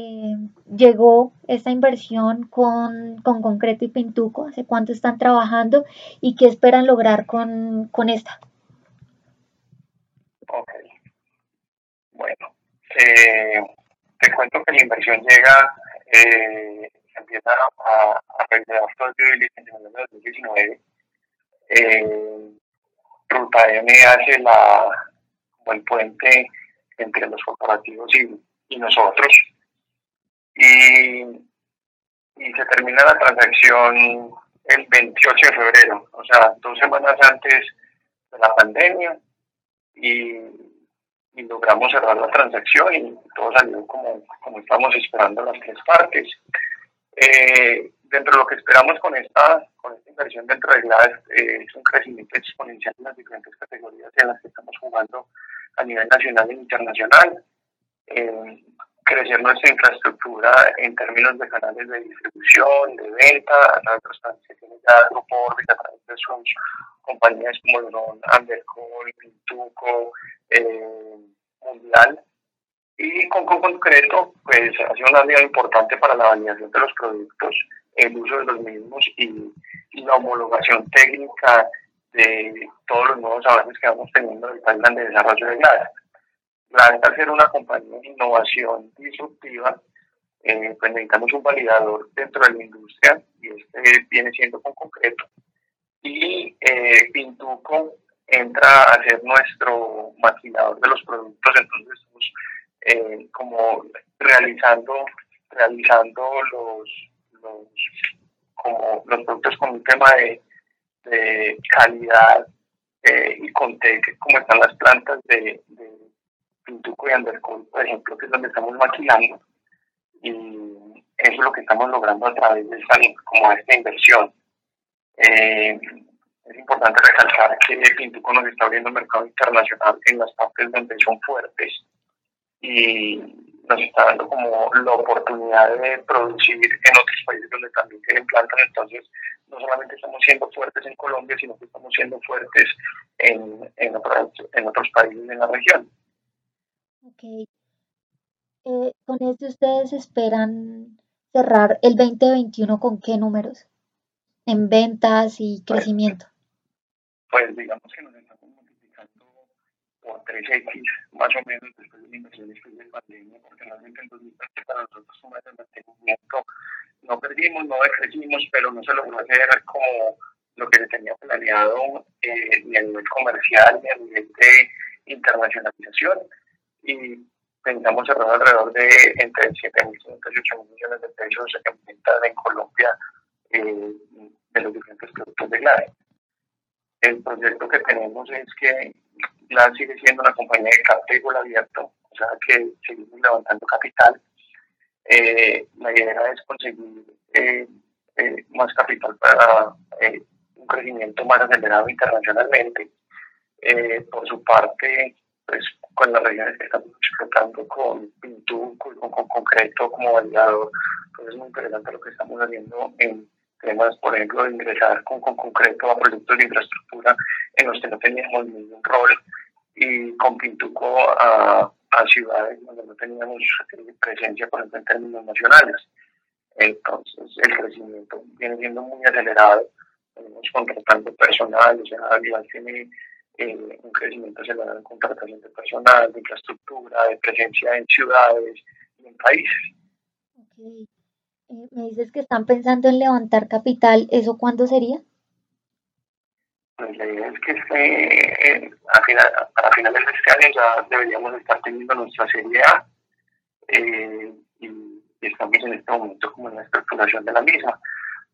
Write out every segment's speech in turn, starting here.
eh, llegó esta inversión con, Concreto y Pintuco? ¿Hace cuánto están trabajando y qué esperan lograr con, esta? Ok. Bueno, eh, te cuento que la inversión llega, eh, empieza a, a realizar todo el en el 2019. Eh, Ruta M hace la, el puente entre los corporativos y, y nosotros. Y, se termina la transacción el 28 de febrero, o sea, dos semanas antes de la pandemia y, y logramos cerrar la transacción y todo salió como, como estábamos esperando las tres partes. Eh, dentro de lo que esperamos con esta, con esta inversión dentro de GLAS eh, es un crecimiento exponencial en las diferentes categorías en las que estamos jugando a nivel nacional e internacional. Eh, crecer nuestra infraestructura en términos de canales de distribución, de venta, a través de tiene ya Grupo a través de sus compañías como son Undercall, Pintuco, eh, Mundial. Y con, concreto, pues ha sido una vía importante para la validación de los productos, el uso de los mismos y, la homologación técnica de todos los nuevos avances que vamos teniendo en el plan de desarrollo de GLAS. GLAS, al ser una compañía de innovación disruptiva, eh, pues necesitamos un validador dentro de la industria y este viene siendo con concreto. Y eh, Pintuco entra a ser nuestro maquinador de los productos, entonces estamos eh, como realizando, realizando los, los, como los productos con un tema de, de calidad eh, y con como están las plantas de, de Pintuco y Andercol, por ejemplo, que es donde estamos maquinando. Y eso es lo que estamos logrando a través de esta, como esta inversión. Eh, es importante recalcar que Pintuco nos está abriendo mercado internacional en las partes donde son fuertes y nos está dando como la oportunidad de producir en otros países donde también tienen plantas. Entonces, no solamente estamos siendo fuertes en Colombia, sino que estamos siendo fuertes en, en, otros, en otros países en la región. Ok. Eh, con esto ustedes esperan cerrar el 2021 con qué números en ventas y pues, crecimiento pues digamos que nos estamos multiplicando por 3X más o menos después de la inversión después de la pandemia, porque realmente en 2020 para nosotros un de mantenimiento no perdimos, no decrecimos, pero no se logró hacer como lo que se tenía planeado eh, ni a nivel comercial ni a nivel de internacionalización. Y pensamos cerrar alrededor de entre 7.500 y 8.000 millones de pesos en venta en Colombia eh, de los diferentes productos de GLADE el proyecto que tenemos es que la sigue siendo una compañía de capital abierto, o sea que seguimos levantando capital. Eh, la idea es conseguir eh, eh, más capital para un crecimiento más acelerado internacionalmente. por su parte, pues con las regiones que estamos explotando con Pintu, con, con, concreto como validador, pues es muy interesante lo que estamos haciendo en temas, por ejemplo, de ingresar con, con concreto a proyectos de infraestructura en los que no teníamos ningún rol y con Pintuco a, a ciudades donde no teníamos presencia, por ejemplo, en términos nacionales. Entonces, el crecimiento viene siendo muy acelerado. Venimos contratando personal, o sea, Vival tiene eh, un crecimiento acelerado en contratación de personal, de infraestructura, de presencia en ciudades y en países. Okay. Eh, me dices que están pensando en levantar capital, ¿eso cuándo sería? Pues la idea es que este, a, final, a finales de este año ya deberíamos estar teniendo nuestra serie A eh, y, estamos en este momento como en la estructuración de la misma,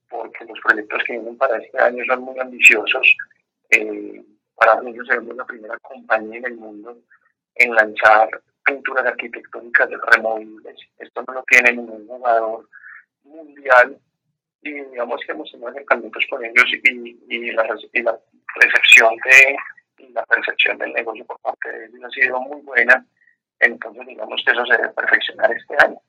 porque los proyectos que vienen para este año son muy ambiciosos. Eh, para nosotros seremos la primera compañía en el mundo en lanzar pinturas arquitectónicas removibles. Esto no lo tiene ningún jugador mundial y digamos que hemos tenido acercamientos con ellos y, y, la, y la recepción de la percepción del negocio por parte de ellos ha sido muy buena. Entonces, digamos que eso se debe perfeccionar este año.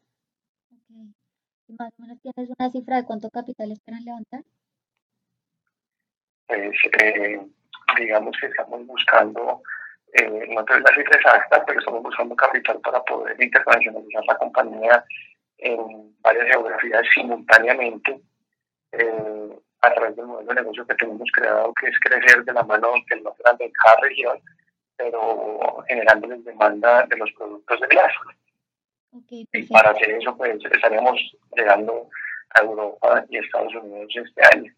¿Más o menos tienes una cifra de cuánto capital esperan levantar? Pues, eh, digamos que estamos buscando, eh, no tengo la cifra exacta, pero estamos buscando capital para poder internacionalizar la compañía en varias geografías simultáneamente eh, a través del modelo de negocio que tenemos creado, que es crecer de la mano del más grande de cada región, pero generándoles demanda de los productos de glass. y para hacer eso, pues estaríamos llegando a Europa y Estados Unidos este año.